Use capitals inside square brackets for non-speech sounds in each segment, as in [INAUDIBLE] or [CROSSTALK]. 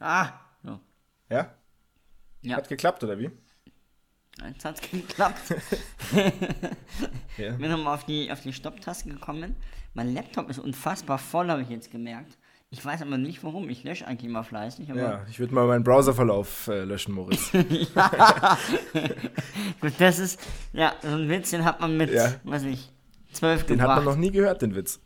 Ah. So. Ja? Ja. Hat geklappt, oder wie? Jetzt hat's geklappt. [LAUGHS] Ja. bin nochmal auf die, auf die Stopptaste gekommen. Mein Laptop ist unfassbar voll, habe ich jetzt gemerkt. Ich weiß aber nicht warum. Ich lösche eigentlich immer fleißig. Aber Ja, ich würde mal meinen Browserverlauf äh, löschen, Moritz. [LAUGHS] [LAUGHS] gut, das ist, ja, so ein Witz, den hat man mit, Ja. weiß ich, zwölf Den gebracht. hat man noch nie gehört, den Witz.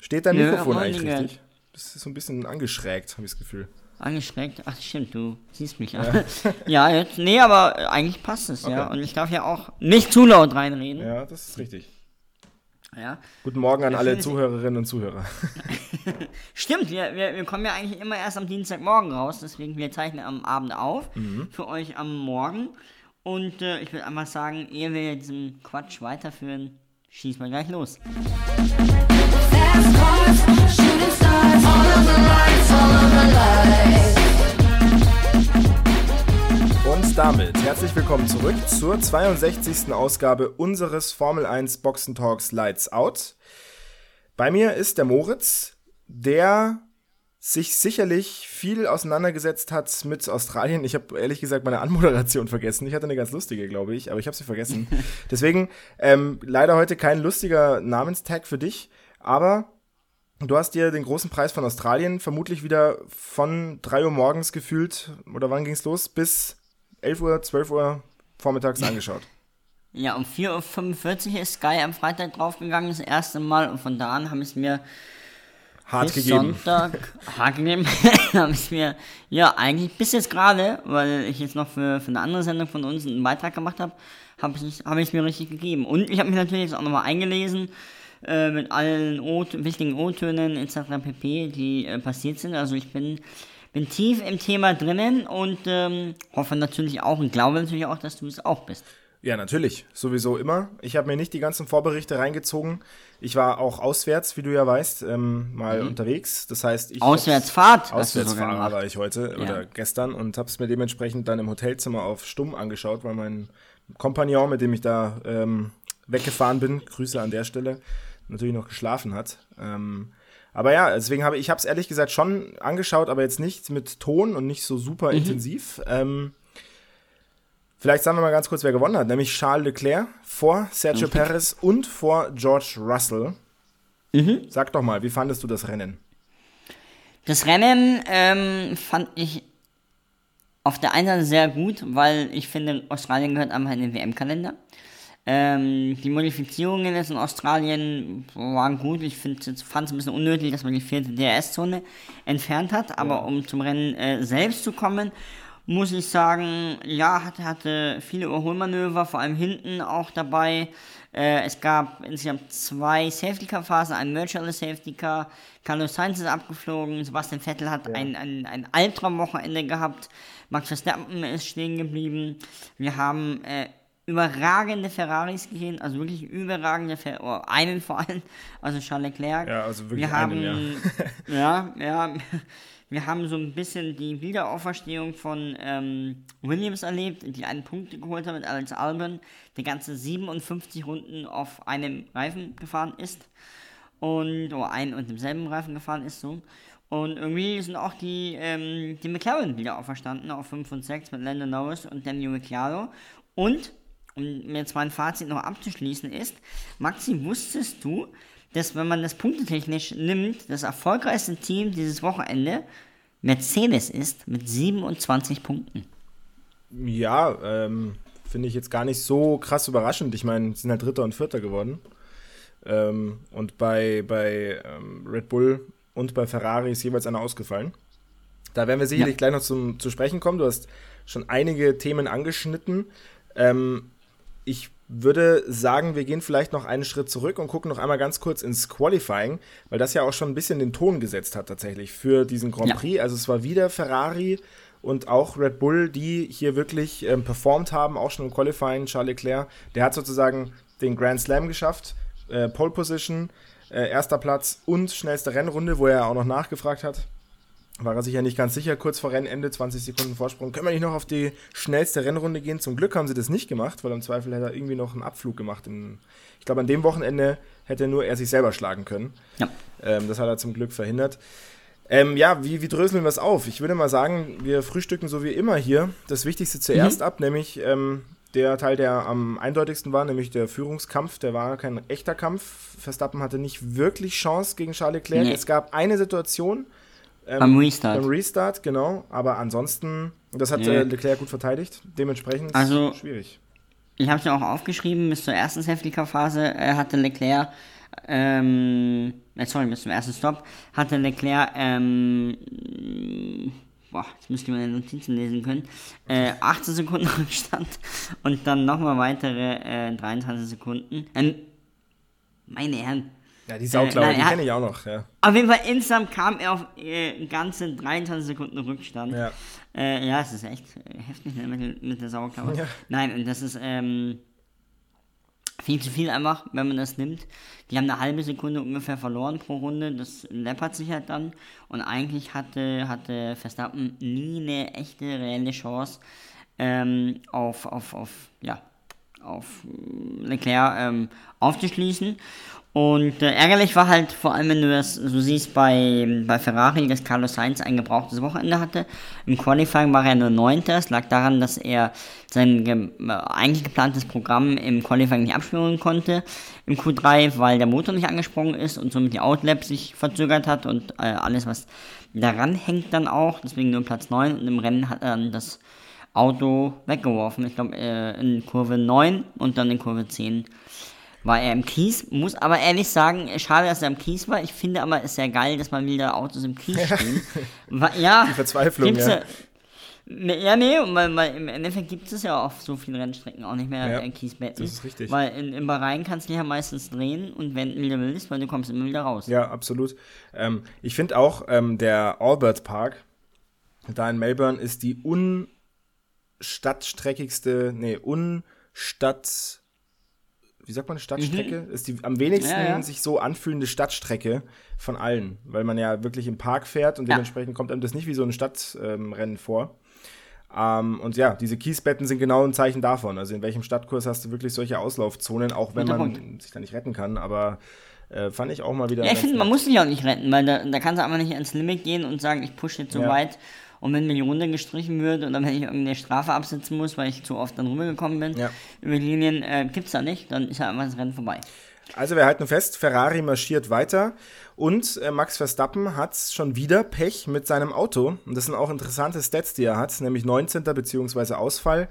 Steht dein Nö, Mikrofon eigentlich richtig? Das ist so ein bisschen angeschrägt, habe ich das Gefühl. Angeschreckt? Ach stimmt, du siehst mich an. [LAUGHS] Ja, jetzt, nee, aber eigentlich passt es, ja. Okay. Und ich darf ja auch nicht zu laut reinreden. Ja, das ist richtig. Ja. Guten Morgen an alle finde ich- Zuhörerinnen und Zuhörer. [LAUGHS] Stimmt, wir, wir, wir kommen ja eigentlich immer erst am Dienstagmorgen raus, deswegen wir zeichnen am Abend auf, Mhm. für euch am Morgen. Und äh, ich würde einmal sagen, ehe wir diesen Quatsch weiterführen, schießen wir gleich los. Fast cars, shooting stars, all of the lights, all of the lights. Damit herzlich willkommen zurück zur 62. Ausgabe unseres Formel 1 Boxen Talks Lights Out. Bei mir ist der Moritz, der sich sicherlich viel auseinandergesetzt hat mit Australien. Ich habe ehrlich gesagt meine Anmoderation vergessen. Ich hatte eine ganz lustige, glaube ich, aber ich habe sie vergessen. [LAUGHS] Deswegen ähm, leider heute kein lustiger Namenstag für dich, aber du hast dir den großen Preis von Australien vermutlich wieder von 3 Uhr morgens gefühlt, oder wann ging's los, bis 11 Uhr, 12 Uhr vormittags angeschaut. [LAUGHS] Ja, um 4.45 Uhr ist Sky am Freitag draufgegangen, das erste Mal. Und von da an habe ich es mir Hart bis gegeben. Sonntag [LAUGHS] hart gegeben. [LAUGHS] habe ich mir, ja, eigentlich bis jetzt gerade, weil ich jetzt noch für, für eine andere Sendung von uns einen Beitrag gemacht habe, habe ich es mir richtig gegeben. Und ich habe mich natürlich jetzt auch nochmal eingelesen äh, mit allen o wichtigen O-Tönen etc. pp, die äh, passiert sind. Also ich bin, bin tief im Thema drinnen und ähm, hoffe natürlich auch und glaube natürlich auch, dass du es auch bist. Ja, natürlich. Sowieso immer. Ich habe mir nicht die ganzen Vorberichte reingezogen. Ich war auch auswärts, wie du ja weißt, ähm, mal unterwegs. Das heißt, ich. Auswärtsfahrt gemacht. war ich heute Ja. oder gestern und habe es mir dementsprechend dann im Hotelzimmer auf Stumm angeschaut, weil mein Kompagnon, mit dem ich da ähm, weggefahren bin, Grüße an der Stelle, natürlich noch geschlafen hat. Ähm, aber ja, deswegen habe ich habe es ehrlich gesagt schon angeschaut, aber jetzt nicht mit Ton und nicht so super intensiv. Ähm, Vielleicht sagen wir mal ganz kurz, wer gewonnen hat, nämlich Charles Leclerc vor Sergio Perez und vor George Russell. Sag doch mal, wie fandest du das Rennen? Das Rennen ähm, fand ich auf der einen Seite sehr gut, weil ich finde, Australien gehört einfach in den WM-Kalender. Ähm, die Modifizierungen jetzt in Australien waren gut. Ich fand es ein bisschen unnötig, dass man die vierte DRS-Zone entfernt hat. Aber um zum Rennen äh, selbst zu kommen, muss ich sagen, ja, hatte, hatte viele Überholmanöver, vor allem hinten auch dabei. Äh, es gab insgesamt zwei Safety-Car-Phasen, ein Virtual Safety-Car. Carlos Sainz ist abgeflogen, Sebastian Vettel hat ein, ein, ein Albtraum-Wochenende gehabt. Max Verstappen ist stehen geblieben. Wir haben äh, überragende Ferraris gesehen, also wirklich überragende Fer oh, einen vor allem, also Charles Leclerc. Ja, also wirklich wir haben, einen, ja, ja, wir haben so ein bisschen die Wiederauferstehung von ähm, Williams erlebt, die einen Punkt geholt hat mit Alex Albon, der ganze 57 Runden auf einem Reifen gefahren ist und oder ein und demselben Reifen gefahren ist so. Und irgendwie sind auch die, ähm, die McLaren wieder auferstanden auf 5 und 6 mit Lando Norris und Daniel Ricciardo. Und, um mir jetzt mein Fazit noch abzuschließen, ist, Maxi, wusstest du, dass wenn man das punktetechnisch nimmt, das erfolgreichste Team dieses Wochenende Mercedes ist mit 27 Punkten? Ja, ähm, finde ich jetzt gar nicht so krass überraschend. Ich meine, sie sind halt Dritter und Vierter geworden. Ähm, und bei, bei ähm, Red Bull und bei Ferrari ist jeweils einer ausgefallen. Da werden wir sicherlich Ja. gleich noch zum, zu sprechen kommen. Du hast schon einige Themen angeschnitten. Ähm, ich würde sagen, wir gehen vielleicht noch einen Schritt zurück und gucken noch einmal ganz kurz ins Qualifying, weil das ja auch schon ein bisschen den Ton gesetzt hat tatsächlich für diesen Grand Ja. Prix. Also es war wieder Ferrari und auch Red Bull, die hier wirklich ähm, performt haben, auch schon im Qualifying. Charles Leclerc, der hat sozusagen den Grand Slam geschafft, äh, Pole Position, äh, erster Platz und schnellste Rennrunde, wo er auch noch nachgefragt hat. War er sich ja nicht ganz sicher, kurz vor Rennende, 20 Sekunden Vorsprung. Können wir nicht noch auf die schnellste Rennrunde gehen? Zum Glück haben sie das nicht gemacht, weil im Zweifel hätte er irgendwie noch einen Abflug gemacht. Ich glaube, an dem Wochenende hätte nur er sich selber schlagen können. Ja. Ähm, das hat er zum Glück verhindert. Ähm, ja, wie, wie dröseln wir es auf? Ich würde mal sagen, wir frühstücken so wie immer hier das Wichtigste Mhm. zuerst ab, nämlich ähm, der Teil, der am eindeutigsten war, nämlich der Führungskampf. Der war kein echter Kampf. Verstappen hatte nicht wirklich Chance gegen Charles Leclerc. Nee. Es gab eine Situation ähm, Beim Restart. beim Restart, genau. Aber ansonsten, das hat Nee. äh, Leclerc gut verteidigt. Dementsprechend Also- schwierig. Ich habe es ja auch aufgeschrieben, bis zur ersten Safety-Car-Phase äh, hatte Leclerc, ähm, äh, sorry, bis zum ersten Stop, hatte Leclerc, ähm, boah, jetzt müsste ich meine Notizen lesen können, äh, 18 Sekunden [LAUGHS] Rückstand und dann nochmal weitere äh, 23 Sekunden. Ähm, meine Herren. Ja, die Sauklaue, nein, die kenne ich auch noch. Ja. Auf jeden Fall insgesamt kam er auf äh, ganze 23 Sekunden Rückstand. Ja. Äh, ja, es ist echt äh, heftig ne, mit, der- mit der Sauerklaue. Ja. Nein, und das ist ähm, viel zu viel einfach, wenn man das nimmt. Die haben eine halbe Sekunde ungefähr verloren pro Runde. Das läppert sich halt dann. Und eigentlich hatte, hatte Verstappen nie eine echte, reelle Chance ähm, auf, auf, auf, ja, auf äh, Leclerc ähm, aufzuschließen. Und äh, ärgerlich war halt vor allem, wenn du das so siehst bei, bei Ferrari, dass Carlos Sainz ein gebrauchtes Wochenende hatte. Im Qualifying war er nur Neunter. Es lag daran, dass er sein ge äh, eigentlich geplantes Programm im Qualifying nicht abspielen konnte im Q3, weil der Motor nicht angesprungen ist und somit die Outlap sich verzögert hat und äh, alles, was daran hängt dann auch. Deswegen nur Platz 9 und im Rennen hat er dann das Auto weggeworfen. Ich glaube, äh, in Kurve 9 und dann in Kurve 10 war er im Kies. Muss aber ehrlich sagen, schade, dass er im Kies war. Ich finde aber, es ist sehr geil, dass mal wieder Autos im Kies stehen. [LAUGHS] Ja, die Verzweiflung, ja. Ne, Ja, nee, weil, weil im Endeffekt gibt es ja auf so vielen Rennstrecken auch nicht mehr Ja, äh, Kiesbetten. das ist richtig. Weil in, in Bahrain kannst du ja meistens drehen und wenden, wie du willst, weil du kommst immer wieder raus. Ja, absolut. Ähm, ich finde auch, ähm, der Albert Park da in Melbourne ist die unstadtstreckigste, nee, unstadt, wie sagt man, Stadtstrecke? Ist die am wenigsten Mhm. Ja, ja. sich so anfühlende Stadtstrecke von allen, weil man ja wirklich im Park fährt und Ja. dementsprechend kommt einem das nicht wie so ein Stadtrennen ähm, vor. Ähm, und ja, diese Kiesbetten sind genau ein Zeichen davon. Also in welchem Stadtkurs hast du wirklich solche Auslaufzonen, auch wenn Guter man Punkt. sich da nicht retten kann, aber äh, fand ich auch mal wieder. Ja, ich finde, man muss sich auch nicht retten, weil da, da kannst du einfach nicht ans Limit gehen und sagen, ich pushe jetzt so weit. Und wenn mir die Runde gestrichen wird oder wenn ich irgendeine Strafe absitzen muss, weil ich zu oft dann rübergekommen bin Ja. über die Linien, äh, gibt's da nicht, dann ist ja einfach das Rennen vorbei. Also wir halten fest, Ferrari marschiert weiter und äh, Max Verstappen hat schon wieder Pech mit seinem Auto. Und das sind auch interessante Stats, die er hat, nämlich 19. bzw. Ausfall,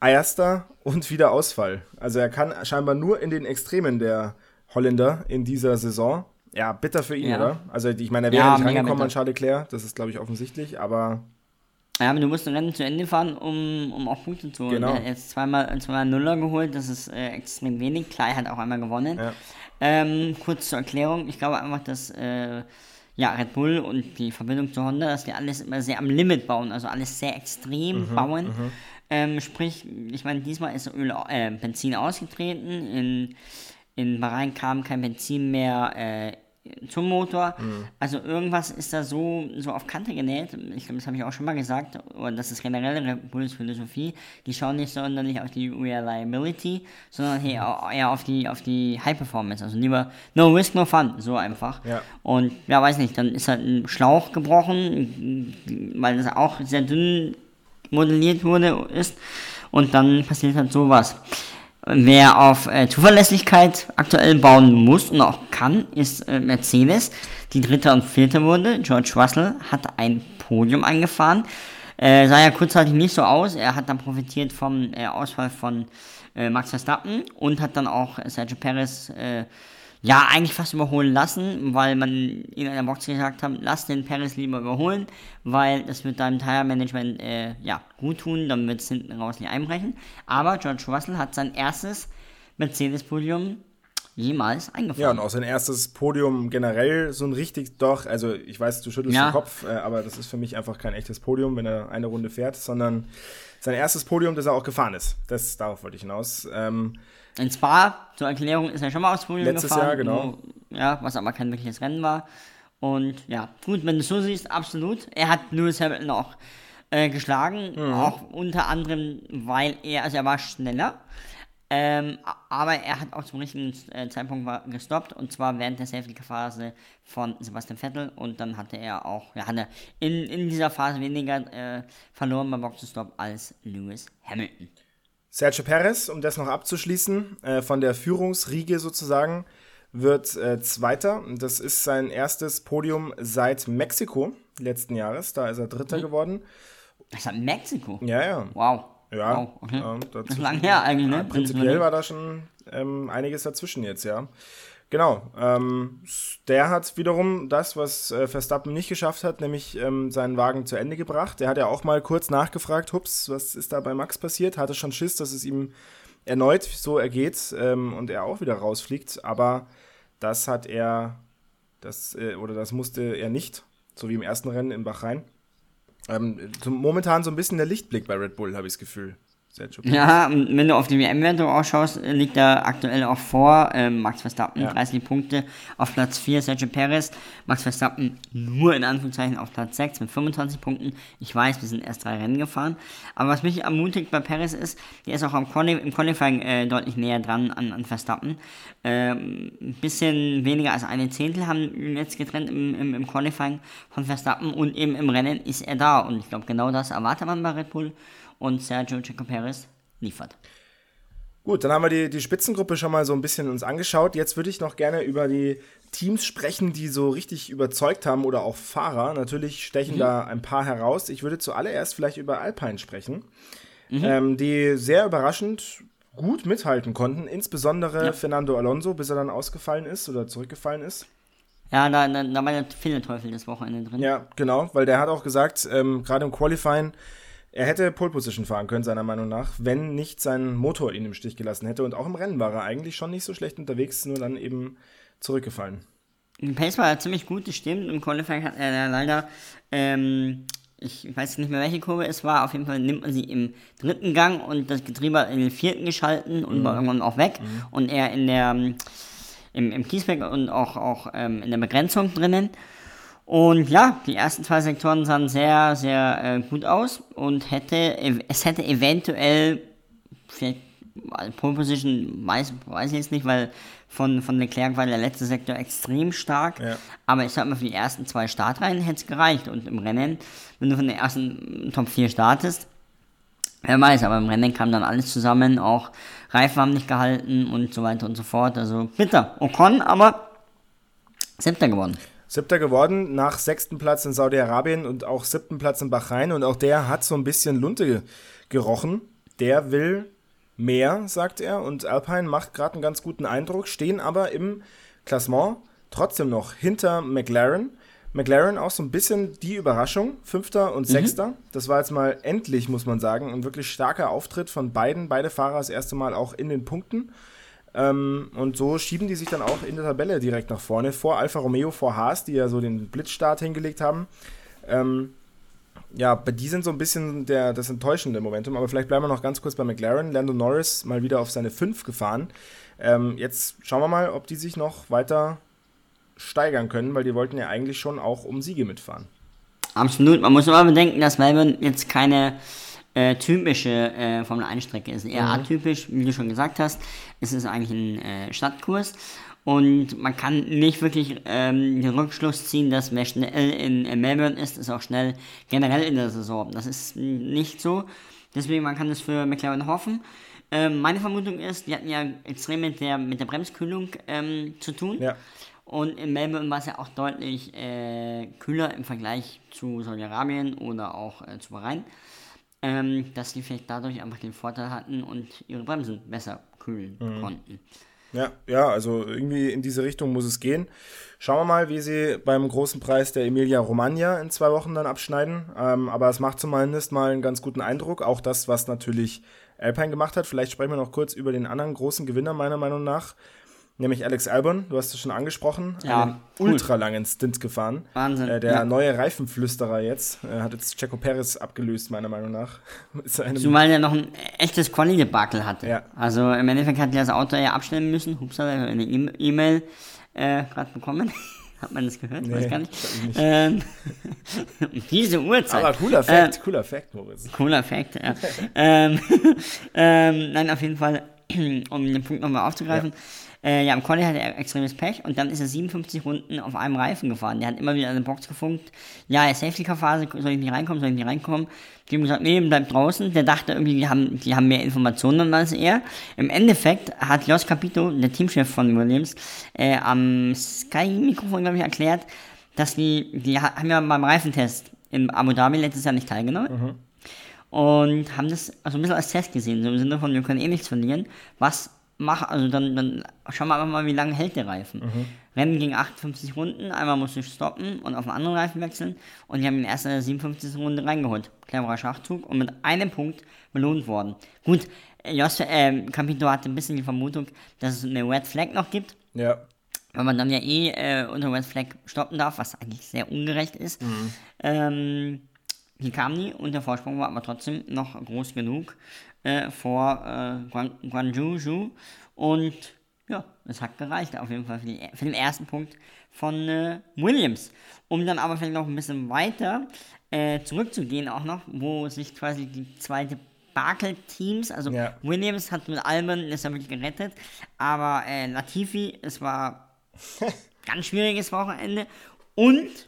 Erster und wieder Ausfall. Also er kann scheinbar nur in den Extremen der Holländer in dieser Saison. Ja, bitter für ihn, Ja. oder? Also ich meine, er wäre Ja, nicht rangekommen an Charles Leclerc, das ist glaube ich offensichtlich, aber Ja, aber du musst ein Rennen zu Ende fahren, um, um auch Punkte zu holen. Genau. Er hat jetzt zweimal, zweimal Nuller geholt, das ist äh, extrem wenig. Klar, er hat auch einmal gewonnen. Ja. Ähm, kurz zur Erklärung, ich glaube einfach, dass äh, ja, Red Bull und die Verbindung zu Honda, dass die alles immer sehr am Limit bauen, also alles sehr extrem Mhm, bauen. Ähm, sprich, ich meine, diesmal ist Öl, äh, Benzin ausgetreten, in, in Bahrain kam kein Benzin mehr äh, zum Motor. Mhm. Also irgendwas ist da so, so auf Kante genäht. Ich glaube, das habe ich auch schon mal gesagt. Und das ist generell Red Bulls Philosophie. Die schauen nicht sonderlich auf die Reliability, sondern eher, eher auf die, auf die High Performance. Also lieber no risk, no fun. So einfach. Ja. Und ja, weiß nicht, dann ist halt ein Schlauch gebrochen, weil das auch sehr dünn modelliert wurde, ist. Und dann passiert halt sowas. Wer auf äh, Zuverlässigkeit aktuell bauen muss und auch kann, ist äh, Mercedes, die dritte und vierte wurde. George Russell hat ein Podium eingefahren. Äh, sah ja kurzzeitig nicht so aus. Er hat dann profitiert vom äh, Ausfall von äh, Max Verstappen und hat dann auch äh, Sergio Perez äh, ja eigentlich fast überholen lassen, weil man in einer Box gesagt hat, lass den Perez lieber überholen, weil das wird deinem Tire Management äh, ja, gut tun, dann wird es hinten raus nicht einbrechen. Aber George Russell hat sein erstes Mercedes-Podium jemals eingefahren. ja, und auch sein erstes Podium generell so ein richtig doch, also ich weiß, du schüttelst Ja. den Kopf, äh, aber das ist für mich einfach kein echtes Podium, wenn er eine Runde fährt, sondern sein erstes Podium, das er auch gefahren ist. Das, darauf wollte ich hinaus. Ähm, In Spa, zur Erklärung, ist er schon mal aufs Podium Letztes gefahren. Jahr, genau. Wo, ja, was aber kein wirkliches Rennen war. Und ja, gut, wenn du es so siehst, absolut. Er hat Lewis Hamilton auch äh, geschlagen, Mhm. auch unter anderem, weil er, also er war schneller, Ähm, aber er hat auch zum richtigen äh, Zeitpunkt gestoppt und zwar während der Safety-Phase von Sebastian Vettel und dann hatte er auch, ja, hat er in, in dieser Phase weniger äh, verloren beim Boxenstopp als Lewis Hamilton. Sergio Perez, um das noch abzuschließen, äh, von der Führungsriege sozusagen, wird äh, Zweiter. Das ist sein erstes Podium seit Mexiko letzten Jahres. Da ist er Dritter geworden. Das hat Mexiko. Ja, ja. Wow. Ja, wow. okay. ja, das dazwischen- ist lang her eigentlich, ne? Ja, prinzipiell war da schon ähm, einiges dazwischen jetzt, ja. Genau. Ähm, der hat wiederum das, was äh, Verstappen nicht geschafft hat, nämlich ähm, seinen Wagen zu Ende gebracht. Der hat ja auch mal kurz nachgefragt, hups, was ist da bei Max passiert? Hatte schon Schiss, dass es ihm erneut so ergeht ähm, und er auch wieder rausfliegt. Aber das hat er, das äh, oder das musste er nicht, so wie im ersten Rennen in Bahrain. Ähm, so momentan so ein bisschen der Lichtblick bei Red Bull, habe ich das Gefühl. Sergio Ja, und wenn du auf die WM-Wertung ausschaust, äh, liegt er aktuell auch vor ähm, Max Verstappen, Ja. 30 Punkte auf Platz 4, Sergio Perez. Max Verstappen nur in Anführungszeichen auf Platz 6 mit 25 Punkten. Ich weiß, wir sind erst drei Rennen gefahren. Aber was mich ermutigt bei Perez ist, der ist auch am Quali im Qualifying äh, deutlich näher dran an, an Verstappen. Ähm, ein bisschen weniger als eine Zehntel haben ihn jetzt getrennt im, im, im Qualifying von Verstappen und eben im Rennen ist er da. Und ich glaube, genau das erwartet man bei Red Bull. Und Sergio Checo Perez liefert. Gut, dann haben wir die, die Spitzengruppe schon mal so ein bisschen uns angeschaut. Jetzt würde ich noch gerne über die Teams sprechen, die so richtig überzeugt haben oder auch Fahrer. Natürlich stechen da ein paar heraus. Ich würde zuallererst vielleicht über Alpine sprechen, ähm, die sehr überraschend gut mithalten konnten. Insbesondere Fernando Alonso, bis er dann ausgefallen ist oder zurückgefallen ist. Ja, da, da, da war der viele Teufel das Wochenende drin. Ja, genau, weil der hat auch gesagt, ähm, gerade im Qualifying, er hätte Pole Position fahren können, seiner Meinung nach, wenn nicht sein Motor ihn im Stich gelassen hätte. Und auch im Rennen war er eigentlich schon nicht so schlecht unterwegs, nur dann eben zurückgefallen. Die Pace war ziemlich gut, das stimmt. Im Qualifying hat er leider, ähm, ich weiß nicht mehr welche Kurve es war, auf jeden Fall nimmt man sie im dritten Gang und das Getriebe hat in den vierten geschalten und war irgendwann auch weg. Und er in der, ähm, im, im Kiesbeck und auch, auch ähm, in der Begrenzung drinnen. Und ja, die ersten zwei Sektoren sahen sehr, sehr äh, gut aus und hätte, es hätte eventuell vielleicht also Pole Position weiß, weiß ich jetzt nicht, weil von, von Leclerc war der letzte Sektor extrem stark. Ja. Aber ich sag mal, für die ersten zwei Startreihen hätte es gereicht. Und im Rennen, wenn du von den ersten Top 4 startest, wer weiß, aber im Rennen kam dann alles zusammen, auch Reifen haben nicht gehalten und so weiter und so fort. Also bitter. Ocon, aber siebter geworden. Siebter geworden, nach sechsten Platz in Saudi-Arabien und auch siebten Platz in Bahrain. Und auch der hat so ein bisschen Lunte ge- gerochen. Der will mehr, sagt er. Und Alpine macht gerade einen ganz guten Eindruck, stehen aber im Klassement trotzdem noch hinter McLaren. McLaren auch so ein bisschen die Überraschung, Fünfter und Sechster. Das war jetzt mal endlich, muss man sagen, ein wirklich starker Auftritt von beiden. Beide Fahrer das erste Mal auch in den Punkten. Ähm, und so schieben die sich dann auch in der Tabelle direkt nach vorne. Vor Alfa Romeo, vor Haas, die ja so den Blitzstart hingelegt haben. Ähm, ja, bei die sind so ein bisschen der, das enttäuschende Momentum. Aber vielleicht bleiben wir noch ganz kurz bei McLaren. Lando Norris mal wieder auf seine 5 gefahren. Ähm, jetzt schauen wir mal, ob die sich noch weiter steigern können, weil die wollten ja eigentlich schon auch um Siege mitfahren. Absolut. Man muss aber bedenken, dass Melbourne jetzt keine äh, typische äh, Formel 1 Strecke ist. Eher atypisch, wie du schon gesagt hast. Es ist eigentlich ein äh, Stadtkurs. Und man kann nicht wirklich ähm, den Rückschluss ziehen, dass wer schnell in, in Melbourne ist, ist auch schnell generell in der Saison. Das ist nicht so. Deswegen, man kann das für McLaren hoffen. Ähm, meine Vermutung ist, die hatten ja extrem mit der, mit der Bremskühlung ähm, zu tun. Ja. Und in Melbourne war es ja auch deutlich äh, kühler im Vergleich zu Saudi-Arabien oder auch äh, zu Bahrain, ähm, dass die vielleicht dadurch einfach den Vorteil hatten und ihre Bremsen besser kühlen konnten. Ja, ja, also irgendwie in diese Richtung muss es gehen. Schauen wir mal, wie sie beim großen Preis der Emilia Romagna in zwei Wochen dann abschneiden. Ähm, aber es macht zumindest mal einen ganz guten Eindruck. Auch das, was natürlich Alpine gemacht hat. Vielleicht sprechen wir noch kurz über den anderen großen Gewinner meiner Meinung nach. Nämlich Alex Albon, du hast es schon angesprochen, Ja, einen cool. ultralangen Stint gefahren. Wahnsinn, Äh, der ja. neue Reifenflüsterer jetzt, äh, hat jetzt Checo Perez abgelöst, meiner Meinung nach. [LAUGHS] Zumal er noch ein echtes Quali-Debakel hatte. Ja. Also im Endeffekt hat er das Auto ja abstellen müssen. Hups, hat er eine E- E-Mail äh, gerade bekommen. [LAUGHS] hat man das gehört? Weiß Nee, gar nicht. nicht. Ähm, [LAUGHS] diese Uhrzeit. Aber cooler Fact, cooler Fact, Moritz. Cooler Fact, ja. ähm, ähm, nein, auf jeden Fall [CLEARS THROAT] um den Punkt nochmal aufzugreifen. Äh, ja, im Quali hatte er extremes Pech und dann ist er 57 Runden auf einem Reifen gefahren. Der hat immer wieder an der Box gefunkt. Ja, Safety-Car-Phase, soll ich nicht reinkommen, soll ich nicht reinkommen? Die haben gesagt, nee, bleib draußen. Der dachte irgendwie, die haben, die haben mehr Informationen als er. Im Endeffekt hat Jos Capito, der Teamchef von Williams, äh, am Sky-Mikrofon, glaube ich, erklärt, dass die, die ha- haben ja beim Reifentest in Abu Dhabi letztes Jahr nicht teilgenommen und haben das also ein bisschen als Test gesehen, so im Sinne von, wir können eh nichts verlieren. Was mach, also dann, dann schauen wir einfach mal, wie lange hält der Reifen. Rennen ging 58 Runden, einmal musste ich stoppen und auf einen anderen Reifen wechseln und die haben ihn erst in der 57. Runde reingeholt. Cleverer Schachzug und mit einem Punkt belohnt worden. Gut, Jos, äh, Capito hatte ein bisschen die Vermutung, dass es eine Red Flag noch gibt, Ja. weil man dann ja eh äh, unter Red Flag stoppen darf, was eigentlich sehr ungerecht ist. Ähm, die kam nie und der Vorsprung war aber trotzdem noch groß genug äh, vor äh, Guan, Zhou. und ja, es hat gereicht auf jeden Fall für, die, für den ersten Punkt von äh, Williams. Um dann aber vielleicht noch ein bisschen weiter äh, zurückzugehen auch noch, wo sich quasi die zweite Bakel-Teams, also Ja. Williams hat mit ist ja wirklich gerettet, aber äh, Latifi, es war [LAUGHS] ganz schwieriges Wochenende und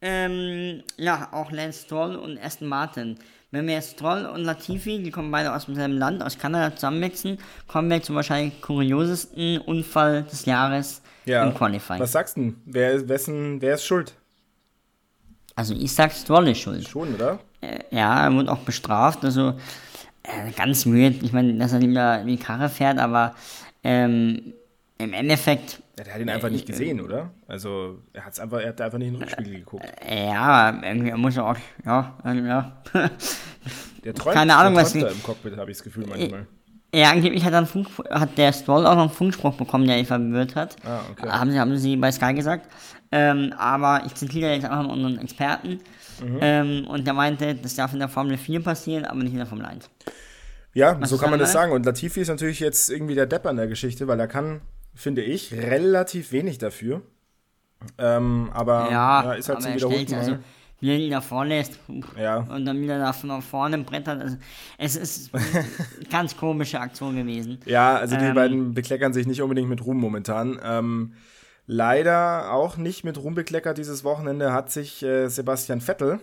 ähm, ja, auch Lance Stroll und Aston Martin. Wenn wir jetzt Stroll und Latifi, die kommen beide aus demselben Land, aus Kanada, zusammenmixen, kommen wir zum wahrscheinlich kuriosesten Unfall des Jahres Ja. im Qualifying. Was sagst du? denn? Wer, wessen, wer ist schuld? Also ich sag, Stroll ist schuld. Schon, oder? Äh, ja, er wurde auch bestraft, also äh, ganz müde. Ich meine, dass er lieber die Karre fährt, aber ähm, im Endeffekt Ja, der hat ihn einfach nicht gesehen, oder? Also, er, hat's einfach, er hat einfach nicht in den Rückspiegel geguckt. Ja, irgendwie muss er auch, ja, äh, ja. [LAUGHS] Der träumt, keine Ahnung, der was da im Cockpit, habe ich das Gefühl manchmal. ja, angeblich hat, einen Funk, hat der Stroll auch noch einen Funkspruch bekommen, der ihn verwirrt hat. Ah, okay. Haben sie, haben sie bei Sky gesagt. Ähm, aber ich zitiere jetzt einfach mal unseren Experten. Mhm. Ähm, und der meinte, das darf in der Formel 4 passieren, aber nicht in der Formel 1. Ja, so ist kann man das sagen. Und Latifi ist natürlich jetzt irgendwie der Depp an der Geschichte, weil er kann, finde ich, relativ wenig dafür. Ähm, aber Ja, ist halt aber zum er Mal. also, wie er ihn da vorlässt Ja. und dann wieder da von vorne brettert. Also, es ist eine [LAUGHS] ganz komische Aktion gewesen. Ja, also die Ähm, beiden bekleckern sich nicht unbedingt mit Ruhm momentan. Ähm, leider auch nicht mit Ruhm bekleckert dieses Wochenende hat sich äh, Sebastian Vettel.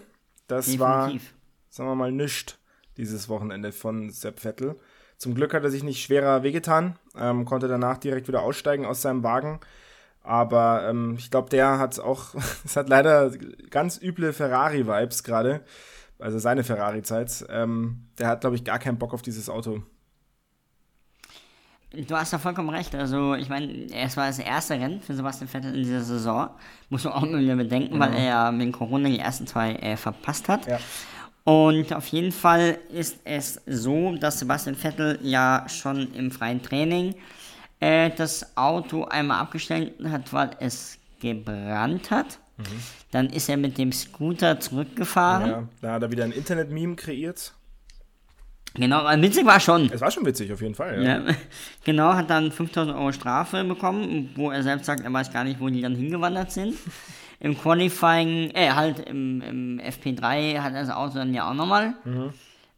Das war, Definitiv. sagen wir mal, nischt dieses Wochenende von Sepp Vettel. Zum Glück hat er sich nicht schwerer wehgetan, ähm, konnte danach direkt wieder aussteigen aus seinem Wagen. Aber ähm, ich glaube, der hat auch, [LAUGHS] es hat leider ganz üble Ferrari-Vibes gerade. Also seine Ferrari-Zeit. Ähm, der hat, glaube ich, gar keinen Bock auf dieses Auto. Du hast da vollkommen recht. Also, ich meine, es war das erste Rennen für Sebastian Vettel in dieser Saison. Muss man auch mal wieder bedenken, weil er ja wegen Corona die ersten zwei äh, verpasst hat. Ja. Und auf jeden Fall ist es so, dass Sebastian Vettel ja schon im freien Training äh, das Auto einmal abgestellt hat, weil es gebrannt hat. Dann ist er mit dem Scooter zurückgefahren. Ja, da hat er wieder ein Internet-Meme kreiert. Genau, witzig war schon. Es war schon witzig, auf jeden Fall. Ja. Ja, [LAUGHS] genau, hat dann 5000 Euro Strafe bekommen, wo er selbst sagt, er weiß gar nicht, wo die dann hingewandert sind. Im Qualifying, äh, halt im, im FP3 hat er das Auto dann ja auch nochmal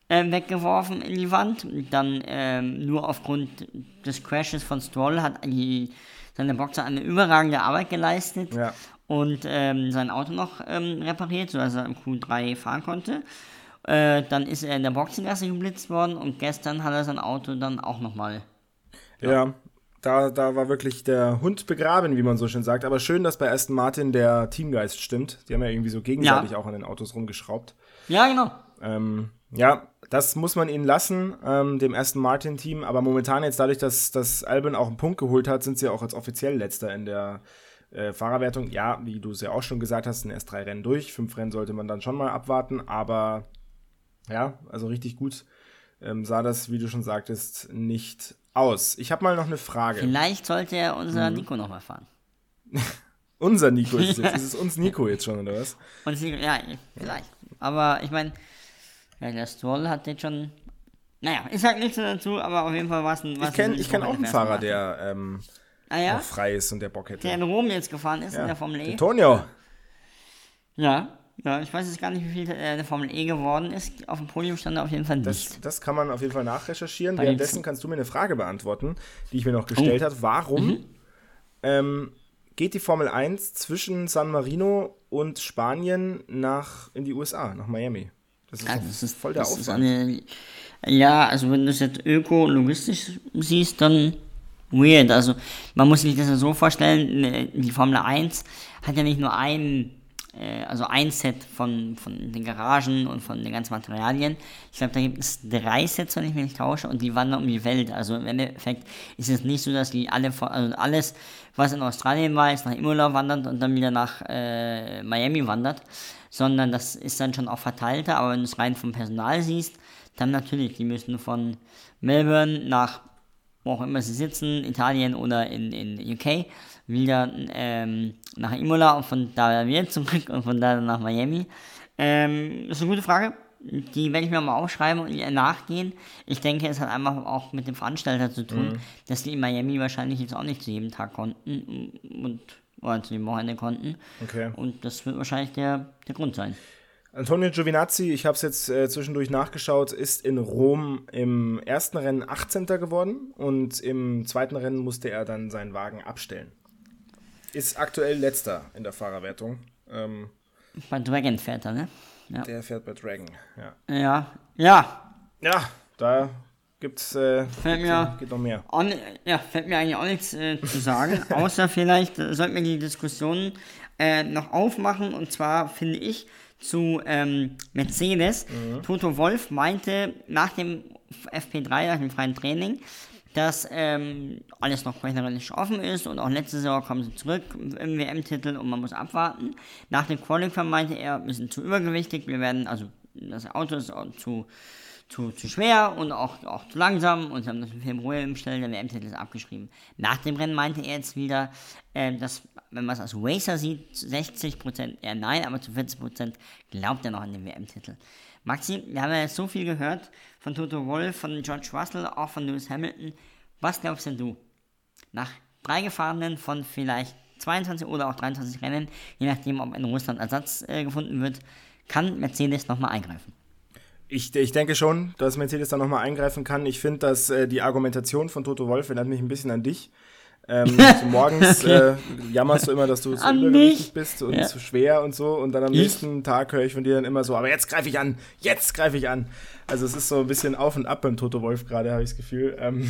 äh, weggeworfen in die Wand. Dann ähm, nur aufgrund des Crashes von Stroll hat die, seine Boxer eine überragende Arbeit geleistet Ja. und ähm, sein Auto noch ähm, repariert, sodass er im Q3 fahren konnte. Äh, dann ist er in der Boxengasse geblitzt worden und gestern hat er sein Auto dann auch nochmal. Ja, da, da war wirklich der Hund begraben, wie man so schön sagt. Aber schön, dass bei Aston Martin der Teamgeist stimmt. Die haben ja irgendwie so gegenseitig auch an den Autos rumgeschraubt. Ja, genau. Ähm, ja, das muss man ihnen lassen, ähm, dem Aston Martin-Team. Aber momentan jetzt dadurch, dass, dass Albon auch einen Punkt geholt hat, sind sie auch als offiziell letzter in der äh, Fahrerwertung. Ja, wie du es ja auch schon gesagt hast, sind erst drei Rennen durch. Fünf Rennen sollte man dann schon mal abwarten. Aber ja, also richtig gut ähm, sah das, wie du schon sagtest, nicht aus. Ich habe mal noch eine Frage. Vielleicht sollte er Mhm. unser Nico nochmal fahren. [LAUGHS] Unser Nico ist es jetzt. [LAUGHS] Ist es uns Nico jetzt schon, oder was? Und das Nico, ja, vielleicht. Aber ich meine, ja, der Stroll hat jetzt schon. Naja, ich sag nichts dazu, aber auf jeden Fall war es ein. war's Ich kenne kenn auch einen Fahrer, der ähm, Ah ja? frei ist und der Bock hätte. Der in Rom jetzt gefahren ist, in Ja. der Formel E. Der Tonio. Ja. Ja, ich weiß jetzt gar nicht, wie viel äh, der Formel E geworden ist. Auf dem Podium stand er auf jeden Fall nicht. Das, das kann man auf jeden Fall nachrecherchieren. Bei Währenddessen kannst du mir eine Frage beantworten, die ich mir noch gestellt Oh. habe. Warum Mhm. ähm, geht die Formel 1 zwischen San Marino und Spanien nach in die USA, nach Miami? Das ist, Ja, das ist voll der das Aufwand. eine, Ja, also wenn du es jetzt ökologistisch siehst, dann weird. Also man muss sich das ja so vorstellen, ne, die Formel 1 hat ja nicht nur ein, äh, also ein Set von, von den Garagen und von den ganzen Materialien. Ich glaube, da gibt es drei Sets, wenn ich mich nicht tausche, und die wandern um die Welt. Also im Endeffekt ist es nicht so, dass die alle, also alles, was in Australien war, ist nach Imola wandert und dann wieder nach äh, Miami wandert, sondern das ist dann schon auch verteilter, aber wenn du es rein vom Personal siehst, dann natürlich, die müssen von Melbourne nach wo auch immer sie sitzen, Italien oder in, in UK, wieder ähm, nach Imola und von da wieder zurück und von da nach Miami. Ähm, das ist eine gute Frage. Die werde ich mir mal aufschreiben und ihr nachgehen. Ich denke, es hat einfach auch mit dem Veranstalter zu tun, dass die in Miami wahrscheinlich jetzt auch nicht zu jedem Tag konnten und oder zu dem Wochenende konnten. Okay. Und das wird wahrscheinlich der, der Grund sein. Antonio Giovinazzi, ich habe es jetzt äh, zwischendurch nachgeschaut, ist in Rom im ersten Rennen 18. geworden und im zweiten Rennen musste er dann seinen Wagen abstellen. Ist aktuell letzter in der Fahrerwertung. Ähm, Bei Dragon fährt er, ne? Ja. der fährt bei Dragon. Ja, Ja. Ja. ja da gibt's äh, Fällt mir- geht noch mehr. Ni- ja, fällt mir eigentlich auch nichts äh, zu sagen, [LAUGHS] außer vielleicht äh, sollten wir die Diskussion äh, noch aufmachen und zwar finde ich zu ähm, Mercedes. Toto Wolf meinte nach dem FP3, nach dem freien Training, dass ähm, alles noch rechnerisch offen ist und auch letzte Saison kommen sie zurück im WM-Titel und man muss abwarten. Nach dem Qualifying meinte er, wir sind zu übergewichtig, wir werden, also das Auto ist zu, zu, zu schwer und auch, auch zu langsam und sie haben das im Stellen der WM-Titel ist abgeschrieben. Nach dem Rennen meinte er jetzt wieder, äh, dass, wenn man es als Racer sieht, zu 60% eher nein, aber zu 40% glaubt er noch an den WM-Titel. Maxi, wir haben ja so viel gehört von Toto Wolff, von George Russell, auch von Lewis Hamilton. Was glaubst denn du? Nach drei Gefahrenen von vielleicht 22 oder auch 23 Rennen, je nachdem, ob in Russland Ersatz äh, gefunden wird, kann Mercedes nochmal eingreifen. Ich, ich denke schon, dass Mercedes da nochmal eingreifen kann. Ich finde, dass äh, die Argumentation von Toto Wolf erinnert mich ein bisschen an dich. Ähm, [LAUGHS] morgens äh, jammerst du immer, dass du zu übergewichtig bist und Ja. zu schwer und so. Und dann am Ich? nächsten Tag höre ich von dir dann immer so, aber jetzt greife ich an, jetzt greife ich an. Also es ist so ein bisschen auf und ab beim Toto Wolf gerade, habe ich das Gefühl. Ähm,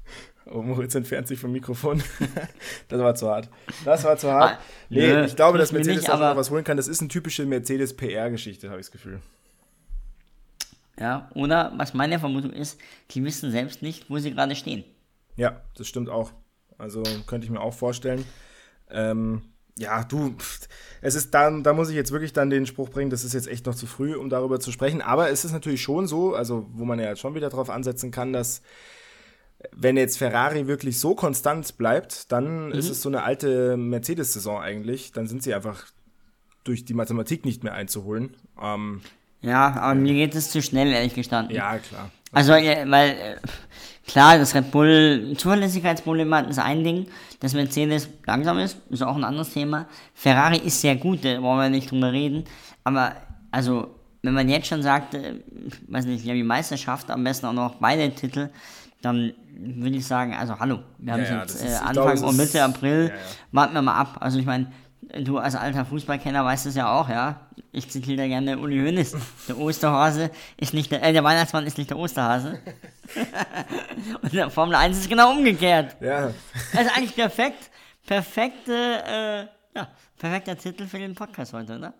[LAUGHS] oh, Moritz entfernt sich vom Mikrofon. [LAUGHS] das war zu hart. Das war zu hart. Ah, Nee, nö, ich glaube, dass Mercedes nicht, da schon noch was holen kann. Das ist eine typische Mercedes-PR-Geschichte, habe ich das Gefühl. Ja, oder was meine Vermutung ist, die wissen selbst nicht, wo sie gerade stehen. Ja, das stimmt auch. Also könnte ich mir auch vorstellen. Ähm, ja, du, es ist dann, da muss ich jetzt wirklich dann den Spruch bringen, das ist jetzt echt noch zu früh, um darüber zu sprechen. Aber es ist natürlich schon so, also wo man ja jetzt schon wieder drauf ansetzen kann, dass wenn jetzt Ferrari wirklich so konstant bleibt, dann ist es so eine alte Mercedes-Saison eigentlich. Dann sind sie einfach durch die Mathematik nicht mehr einzuholen. Ähm, Ja, aber mir geht es zu schnell, ehrlich gestanden. ja, klar. Also, weil, äh, klar, das Red Bull Zuverlässigkeitsproblem hat, ist ein Ding. Dass Mercedes langsam ist, ist auch ein anderes Thema. Ferrari ist sehr gut, da wollen wir nicht drüber reden. Aber, also, wenn man jetzt schon sagt, äh, weiß nicht, ja, die Meisterschaft, am besten auch noch beide Titel, dann würde ich sagen, also, hallo, wir haben Ja, ja, jetzt äh, Anfang es und Mitte April, ja. warten wir mal ab. Also, ich meine, du als alter Fußballkenner weißt es ja auch, ja. Ich zitiere da gerne Uli Hoeneß. Der Osterhase ist nicht der, äh, der Weihnachtsmann ist nicht der Osterhase. [LAUGHS] Und der Formel 1 ist genau umgekehrt. Ja, Das ist eigentlich perfekt, perfekte, äh, ja, perfekter Titel für den Podcast heute, oder?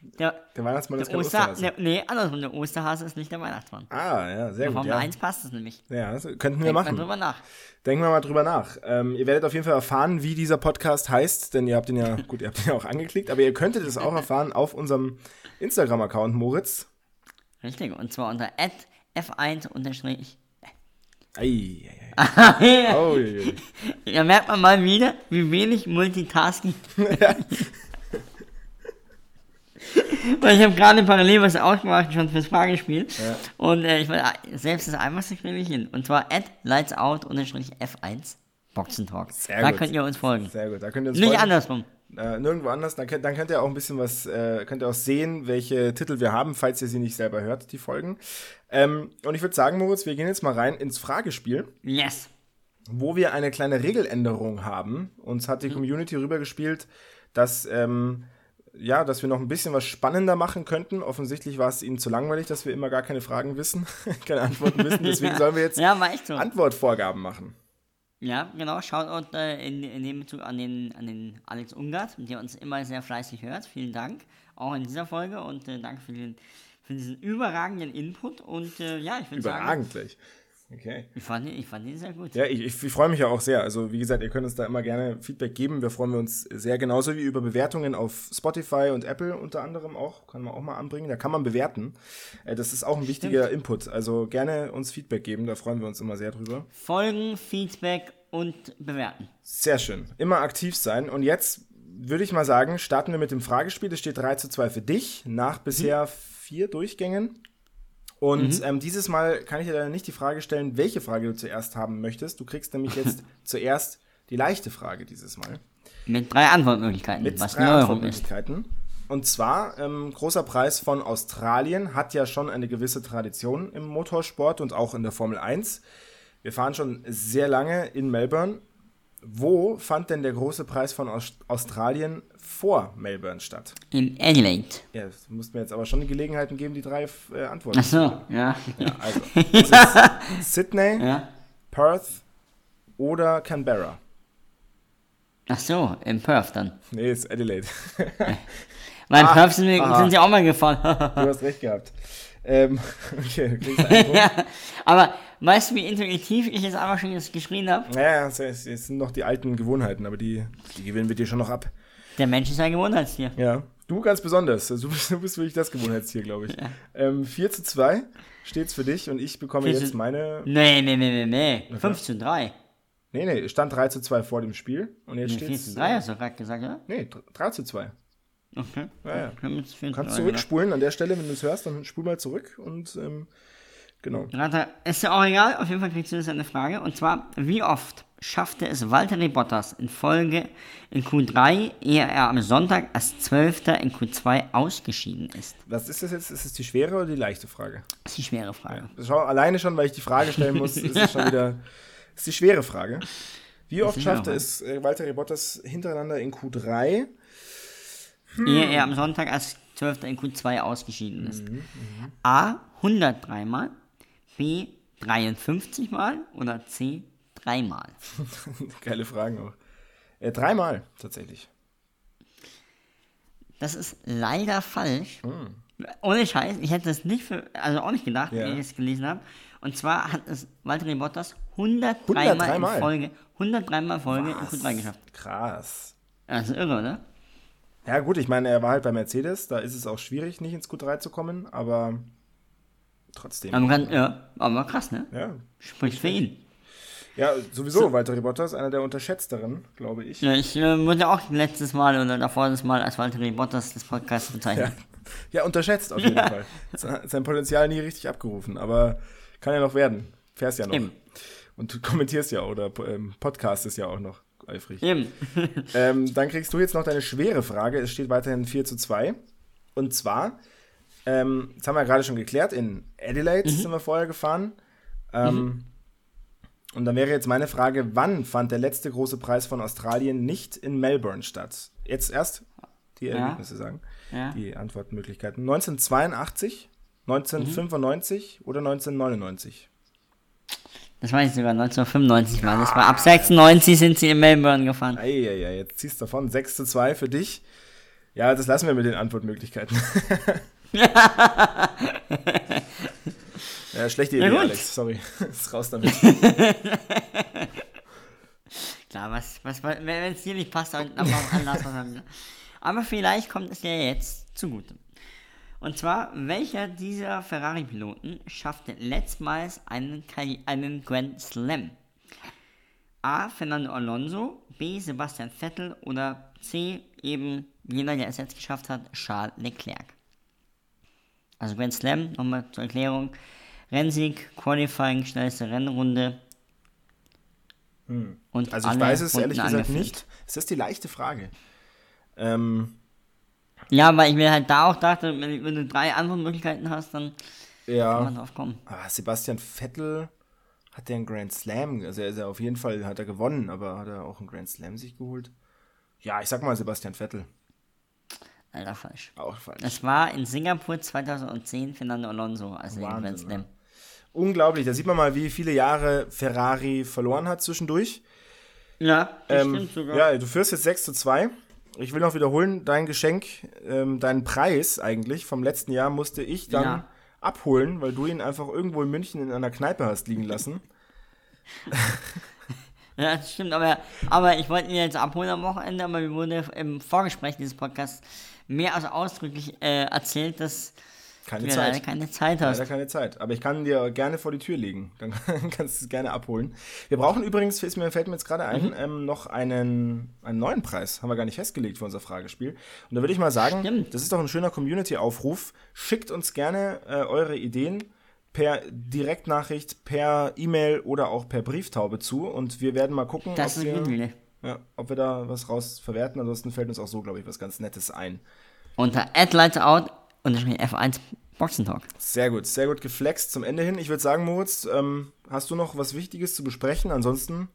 Der, der Weihnachtsmann ist der kein Oster, Osterhase. der, nee, andersrum, der Osterhase ist nicht der Weihnachtsmann. Ah, ja, sehr Bei gut. Formel Ja. 1 passt es nämlich. ja, das könnten wir Denkt machen. mal drüber nach. Denken wir mal drüber nach. Ähm, ihr werdet auf jeden Fall erfahren, wie dieser Podcast heißt, denn ihr habt ihn ja, [LAUGHS] gut, ihr habt ihn ja auch angeklickt, aber ihr könntet es auch erfahren auf unserem Instagram-Account, Moritz. Richtig, und zwar unter f1 unterstrich. Ei, ei, ei. Oh, je, je. Da merkt man mal wieder, wie wenig Multitasking. [LAUGHS] [LAUGHS] Weil ich habe gerade parallel was ausgemacht, schon fürs Fragespiel. Und äh, ich meine, selbst das Einfachste kriege ich hin. Und zwar at lightsout-f1 Boxentalk. Sehr da gut. könnt ihr uns folgen. Sehr gut, da könnt ihr uns Nicht folgen. andersrum. Äh, nirgendwo anders. Dann könnt, dann könnt ihr auch ein bisschen was, äh, könnt ihr auch sehen, welche Titel wir haben, falls ihr sie nicht selber hört, die Folgen. Ähm, und ich würde sagen, Moritz, wir gehen jetzt mal rein ins Fragespiel, Yes. wo wir eine kleine Regeländerung haben. Uns hat die Community rübergespielt, dass, ähm, ja, dass wir noch ein bisschen was spannender machen könnten. Offensichtlich war es ihnen zu langweilig, dass wir immer gar keine Fragen wissen, [LAUGHS] keine Antworten wissen. [LAUGHS] Deswegen sollen wir jetzt Ja. Antwortvorgaben machen. Ja, genau. Shoutout äh, in, in dem Bezug an den, an den Alex Ungart, der uns immer sehr fleißig hört. Vielen Dank. Auch in dieser Folge und äh, danke für, den, für diesen überragenden Input. Und äh, ja, ich würde sagen, Überragend gleich. Okay. ich fand, ihn- ich fand ihn sehr gut. Ja, ich, ich, ich freue mich ja auch sehr. Also, wie gesagt, ihr könnt uns da immer gerne Feedback geben. Wir freuen uns sehr, genauso wie über Bewertungen auf Spotify und Apple unter anderem auch. Kann man auch mal anbringen. Da kann man bewerten. Äh, Das ist auch ein wichtiger Input. Also gerne uns Feedback geben. Da freuen wir uns immer sehr drüber. Folgen, Feedback und bewerten. Sehr schön. Immer aktiv sein. Und jetzt würde ich mal sagen, starten wir mit dem Fragespiel. Es steht 3 zu 2 für dich nach bisher vier Durchgängen. Und ähm, dieses Mal kann ich dir leider nicht die Frage stellen, welche Frage du zuerst haben möchtest. Du kriegst nämlich [LAUGHS] jetzt zuerst die leichte Frage dieses Mal. Mit drei Antwortmöglichkeiten, Mit was drei. Antwortmöglichkeiten. Und zwar, ähm, großer Preis von Australien hat ja schon eine gewisse Tradition im Motorsport und auch in der Formel 1. Wir fahren schon sehr lange in Melbourne. Wo fand denn der große Preis von Aus Australien vor Melbourne statt? In Adelaide. Ja, das musst mir jetzt aber schon Gelegenheiten geben, die drei äh, Antworten. Achso, ja. Ja, also, [LAUGHS] ist Sydney, ja. Perth oder Canberra. Ach so, in Perth dann. Nee, ist Adelaide. [LAUGHS] Weil in Ah, Perth sind, wir, sind sie auch mal gefahren. Du hast recht gehabt. Ähm, [LAUGHS] okay, ja. Aber weißt du, wie intuitiv ich jetzt einfach schon geschrien habe? Naja, es, es es sind noch die alten Gewohnheiten, aber die, die gewinnen wir dir schon noch ab. Der Mensch ist ein Gewohnheitstier. Ja. Du ganz besonders. Also, Du bist, du bist wirklich das Gewohnheitstier, glaube ich. Ähm, 4 zu 2 steht's für dich und ich bekomme 4 zu- jetzt meine. Nee, nee, nee, nee, nee. 5 zu 3. Nee, nee, es stand 3 zu 2 vor dem Spiel und jetzt Nee, 4 steht's. zu 3 hast du gerade gesagt, oder? Nee, 3 zu 2. Okay. Ja, ja. 4 Kannst 3 zurückspulen an der Stelle, wenn du es hörst, dann spul mal zurück und ähm, genau. Warte, ist ja auch egal, auf jeden Fall kriegst du jetzt eine Frage. Und zwar, wie oft schaffte es Valtteri Bottas in Folge in Q3, ehe er am Sonntag als Zwölfter in Q2 ausgeschieden ist? Was ist das jetzt? Ist es die schwere oder die leichte Frage? Das ist die schwere Frage. Schau, alleine schon, weil ich die Frage stellen muss, ist es schon wieder. [LAUGHS] Ist die schwere Frage. Wie oft schaffte ja es äh, Valtteri Bottas hintereinander in Q3? Ehe Hm. er am Sonntag als Zwölfter in Q2 ausgeschieden ist. Mhm, A. 103 Mal, B. 53 Mal oder C. 3 Mal. [LAUGHS] Geile Fragen auch. Äh, dreimal tatsächlich. Das ist leider falsch. Ohne Scheiß, ich hätte das nicht für, also auch nicht gedacht, Ja. wenn ich es gelesen habe. Und zwar hat es Valtteri Bottas 103, 103 Mal Mal? in Folge, 103 Mal Folge in Q3 geschafft. Krass. Das ist irre, oder? Ja, gut, ich meine, er war halt bei Mercedes, da ist es auch schwierig, nicht ins Q3 zu kommen, aber trotzdem. Aber, kann, ja, aber krass, ne? ja. Spricht für ihn. ja, sowieso, Valtteri Bottas, einer der unterschätzteren, glaube ich. Ja, ich äh, wurde auch letztes Mal oder davor das Mal als Valtteri Bottas des Podcasts bezeichnet. Ja, unterschätzt auf jeden Fall. Sein sein Potenzial nie richtig abgerufen, aber kann ja noch werden. Fährst ja noch. Eben. Und du [LAUGHS] kommentierst ja oder ähm, podcastest ja auch noch eifrig. Eben. Ähm, dann kriegst du jetzt noch deine schwere Frage. Es steht weiterhin 4 zu 2. Und zwar, ähm, das haben wir ja gerade schon geklärt, in Adelaide sind wir vorher gefahren. Ähm, Und dann wäre jetzt meine Frage, wann fand der letzte große Preis von Australien nicht in Melbourne statt? Jetzt erst die Ergebnisse sagen, Ja. die Antwortmöglichkeiten. 1982, 1995 oder 1999? Das weiß ich sogar, 1995 war das. War ab 96 sind sie in Melbourne gefahren. Eieiei, jetzt ziehst du davon. 6 zu 2 für dich. Ja, das lassen wir mit den Antwortmöglichkeiten. [LAUGHS] ja, schlechte Idee. Alex. Sorry. [LAUGHS] Ist raus damit. [LAUGHS] Klar, was, was, wenn es dir nicht passt, dann auch anders. Aber vielleicht kommt es dir jetzt zugute. Und zwar, welcher dieser Ferrari-Piloten schaffte letztmals einen, einen Grand Slam? A. Fernando Alonso, B. Sebastian Vettel oder C. eben jener, der es jetzt geschafft hat, Charles Leclerc. Also Grand Slam, nochmal zur Erklärung. Rennsieg, Qualifying, schnellste Rennrunde. Und Also ich weiß es Runden ehrlich gesagt angeführt. nicht. Ist das die leichte Frage? Ähm, Ja, weil ich mir halt da auch dachte, wenn, wenn du drei andere Möglichkeiten hast, dann kann ja. man drauf kommen. Aber Sebastian Vettel hat der einen Grand Slam, also er ist ja auf jeden Fall, hat er gewonnen, aber hat er auch einen Grand Slam sich geholt? Ja, ich sag mal Sebastian Vettel. Alter, falsch. Auch falsch. Das war in Singapur 2010 Fernando Alonso, also den Wahnsinn, Grand Slam. Unglaublich, da sieht man mal, wie viele Jahre Ferrari verloren hat zwischendurch. Ja, das Ähm, stimmt sogar. ja, du führst jetzt 6 zu 2. Ich will noch wiederholen, dein Geschenk, ähm, deinen Preis eigentlich vom letzten Jahr musste ich dann Ja. abholen, weil du ihn einfach irgendwo in München in einer Kneipe hast liegen lassen. [LAUGHS] Ja, das stimmt, aber, aber ich wollte ihn jetzt abholen am Wochenende, aber mir wurde im Vorgespräch dieses Podcasts mehr als ausdrücklich äh, erzählt, dass Keine du ja leider Zeit. keine Zeit hast. Leider keine Zeit. Aber ich kann dir gerne vor die Tür legen. [LAUGHS] Dann kannst du es gerne abholen. Wir brauchen übrigens, ist mir, fällt mir jetzt gerade ein, Mhm. ähm, noch einen, einen neuen Preis. Haben wir gar nicht festgelegt für unser Fragespiel. Und da würde ich mal sagen, Stimmt. das ist doch ein schöner Community-Aufruf. Schickt uns gerne äh, eure Ideen per Direktnachricht, per E-Mail oder auch per Brieftaube zu. Und wir werden mal gucken, Das ob, wir. Ja, ob wir da was raus verwerten. Ansonsten fällt uns auch so, glaube ich, was ganz Nettes ein. Unter @lightsout unterstrich F1 Boxentalk. Sehr gut, sehr gut geflext zum Ende hin. Ich würde sagen, Moritz, ähm, hast du noch was Wichtiges zu besprechen? Ansonsten,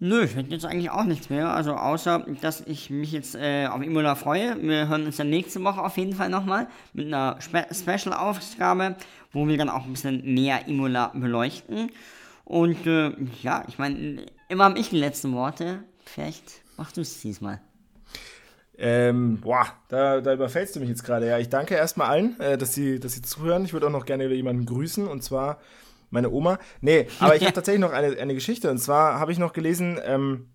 Nö, ich hätte jetzt eigentlich auch nichts mehr. Also außer, dass ich mich jetzt äh, auf Imola freue. Wir hören uns dann nächste Woche auf jeden Fall nochmal mit einer Spe Special-Ausgabe, wo wir dann auch ein bisschen näher Imola beleuchten. Und äh, ja, ich meine, immer habe ich die letzten Worte. Vielleicht machst du es diesmal. ähm, boah, da, da überfällst du mich jetzt gerade. Ja, ich danke erstmal allen, äh, dass, sie, dass sie zuhören. Ich würde auch noch gerne jemanden grüßen und zwar meine Oma. Nee, aber ich habe [LAUGHS] tatsächlich noch eine, eine Geschichte und zwar habe ich noch gelesen, ähm,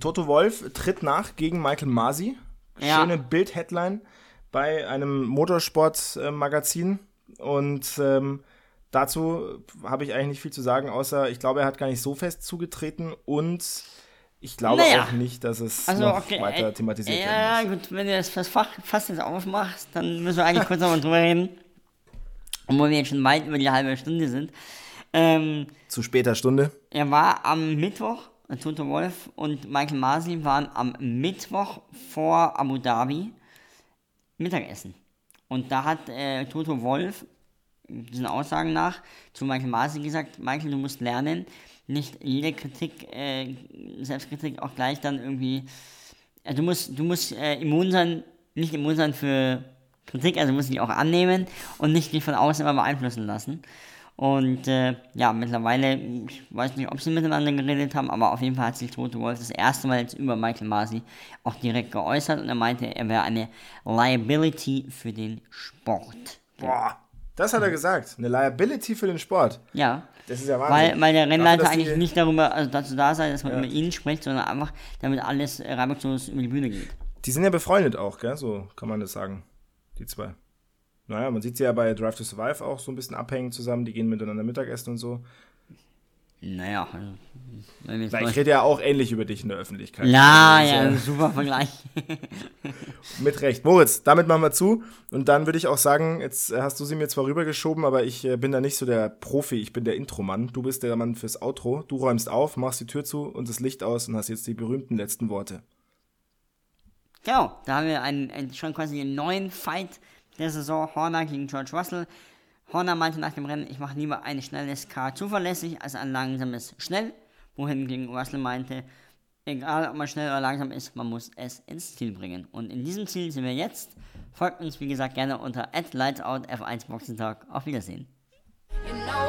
Toto Wolf tritt nach gegen Michael Masi. Ja. Schöne Bild-Headline bei einem Motorsport-Magazin und ähm, dazu habe ich eigentlich nicht viel zu sagen, außer ich glaube, er hat gar nicht so fest zugetreten und ich glaube Naja. auch nicht, dass es Also, noch okay. weiter äh, thematisiert werden Ja, muss. gut, wenn du das Fach- Fass jetzt aufmachst, dann müssen wir eigentlich kurz nochmal drüber reden. Obwohl wir jetzt schon weit über die halbe Stunde sind. Ähm, Zu später Stunde. er war am Mittwoch, äh, Toto Wolf und Michael Masi waren am Mittwoch vor Abu Dhabi Mittagessen. Und da hat äh, Toto Wolf, diesen Aussagen nach, zu Michael Masi gesagt, Michael, du musst lernen, nicht jede Kritik, äh, Selbstkritik auch gleich dann irgendwie, äh, du musst, du musst äh, immun sein, nicht immun sein für Kritik, also musst du die auch annehmen und nicht dich von außen immer beeinflussen lassen. Und äh, ja, mittlerweile, ich weiß nicht, ob sie miteinander geredet haben, aber auf jeden Fall hat sich Toto Wolf das erste Mal jetzt über Michael Masi auch direkt geäußert und er meinte, er wäre eine Liability für den Sport. Boah, das hat er gesagt. Eine Liability für den Sport. Ja, Das ist ja weil, Wahnsinn. weil der Dafür, Rennleiter dass eigentlich nicht darüber, also dazu da sei, dass man Ja. über ihn spricht, sondern einfach, damit alles reibungslos über die Bühne geht. Die sind ja befreundet auch, gell? So kann man das sagen. Die zwei. Naja, man sieht sie ja bei Drive to Survive auch so ein bisschen abhängen zusammen. Die gehen miteinander Mittagessen und so. Naja, wenn mal- ich rede ja auch ähnlich über dich in der Öffentlichkeit. ja, Also, ja, ist super Vergleich. [LAUGHS] Mit Recht. Moritz, damit machen wir zu. Und dann würde ich auch sagen, jetzt äh, hast du sie mir zwar rübergeschoben, aber ich äh, bin da nicht so der Profi, ich bin der Intromann. Du bist der Mann fürs Outro. Du räumst auf, machst die Tür zu und das Licht aus und hast jetzt die berühmten letzten Worte. Genau, da haben wir einen, einen, schon quasi den neuen Fight der Saison, Horner gegen George Russell. Horner meinte nach dem Rennen, ich mache lieber ein schnelles Car zuverlässig als ein langsames schnell, wohingegen Russell meinte, egal ob man schnell oder langsam ist, man muss es ins Ziel bringen. Und in diesem Ziel sind wir jetzt. Folgt uns, wie gesagt, gerne unter @lightsout F1 Boxentag. Auf Wiedersehen. You know